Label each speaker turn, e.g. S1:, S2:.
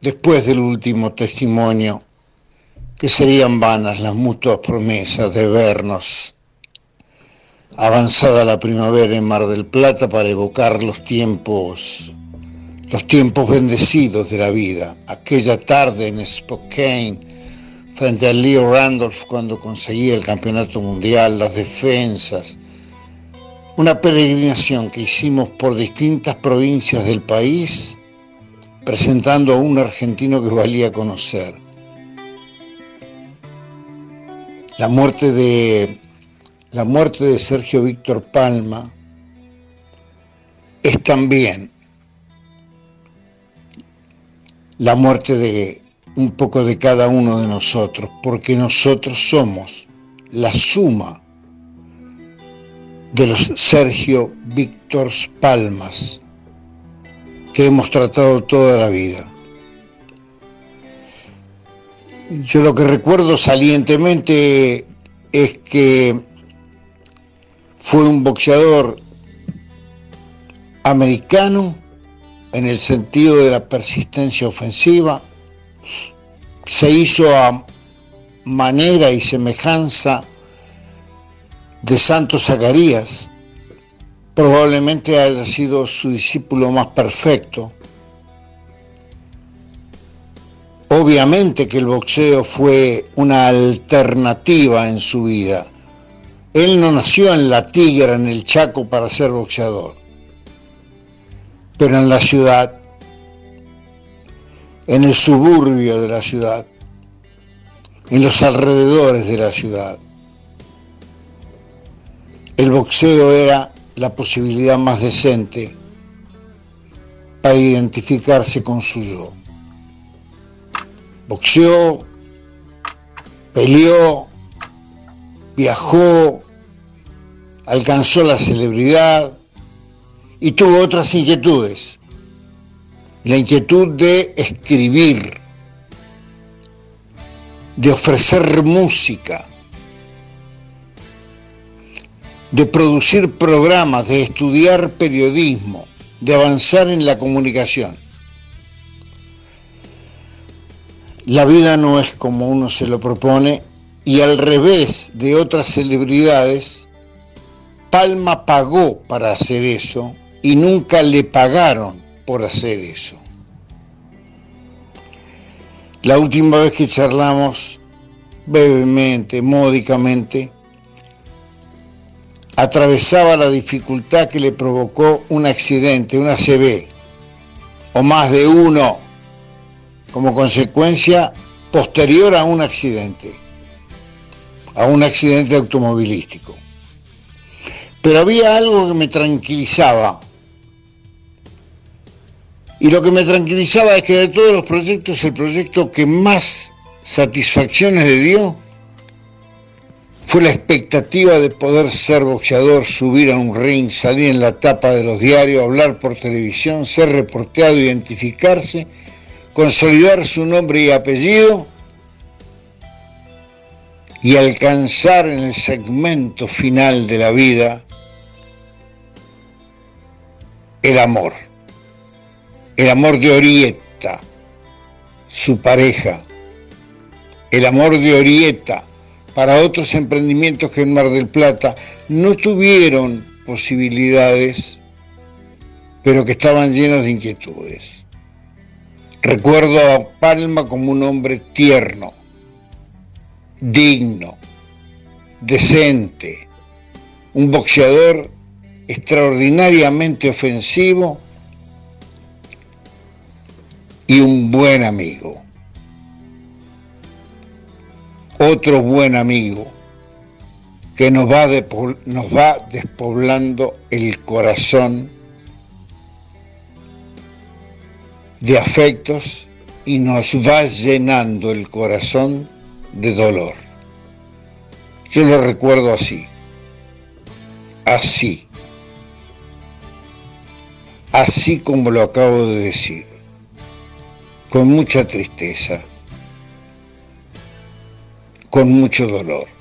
S1: después del último testimonio, que serían vanas las mutuas promesas de vernos. Avanzada la primavera en Mar del Plata para evocar los tiempos, los tiempos bendecidos de la vida, aquella tarde en Spokane, frente a Leo Randolph cuando conseguía el campeonato mundial, las defensas, una peregrinación que hicimos por distintas provincias del país, presentando a un argentino que valía conocer. La muerte de la muerte de Sergio Víctor Palma es también la muerte de un poco de cada uno de nosotros, porque nosotros somos la suma de los Sergio Víctor Palmas que hemos tratado toda la vida. Yo lo que recuerdo salientemente es que fue un boxeador americano en el sentido de la persistencia ofensiva, se hizo a manera y semejanza de Santos Zacarías, probablemente haya sido su discípulo más perfecto. Obviamente que el boxeo fue una alternativa en su vida él no nació en la Tigra, en el Chaco, para ser boxeador, pero en la ciudad, en el suburbio de la ciudad, en los alrededores de la ciudad. El boxeo era la posibilidad más decente para identificarse con su yo. Boxeó, peleó, viajó, alcanzó la celebridad y tuvo otras inquietudes. La inquietud de escribir, de ofrecer música, de producir programas, de estudiar periodismo, de avanzar en la comunicación. La vida no es como uno se lo propone y al revés de otras celebridades, Palma pagó para hacer eso y nunca le pagaron por hacer eso. La última vez que charlamos, brevemente, módicamente, atravesaba la dificultad que le provocó un accidente, una CB, o más de uno, como consecuencia posterior a un accidente a un accidente automovilístico. Pero había algo que me tranquilizaba. Y lo que me tranquilizaba es que de todos los proyectos, el proyecto que más satisfacciones le dio fue la expectativa de poder ser boxeador, subir a un ring, salir en la tapa de los diarios, hablar por televisión, ser reporteado, identificarse, consolidar su nombre y apellido y alcanzar en el segmento final de la vida el amor, el amor de Orieta, su pareja, el amor de Orieta para otros emprendimientos que en Mar del Plata no tuvieron posibilidades, pero que estaban llenos de inquietudes. Recuerdo a Palma como un hombre tierno, digno, decente, un boxeador extraordinariamente ofensivo y un buen amigo. Otro buen amigo que nos va, nos va despoblando el corazón de afectos y nos va llenando el corazón de dolor. Yo lo recuerdo así, así, así como lo acabo de decir, con mucha tristeza, con mucho dolor.